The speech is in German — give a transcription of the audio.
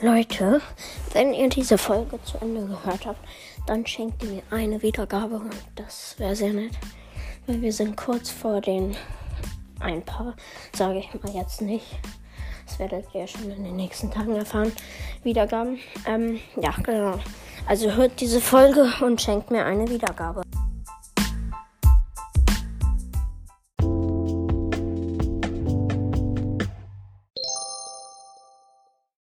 Leute, wenn ihr diese Folge zu Ende gehört habt, dann schenkt ihr mir eine Wiedergabe und das wäre sehr nett. Weil wir sind kurz vor den ein paar, sage ich mal jetzt nicht. Das werdet ihr schon in den nächsten Tagen erfahren. Wiedergaben. Ähm, ja, genau. Also hört diese Folge und schenkt mir eine Wiedergabe.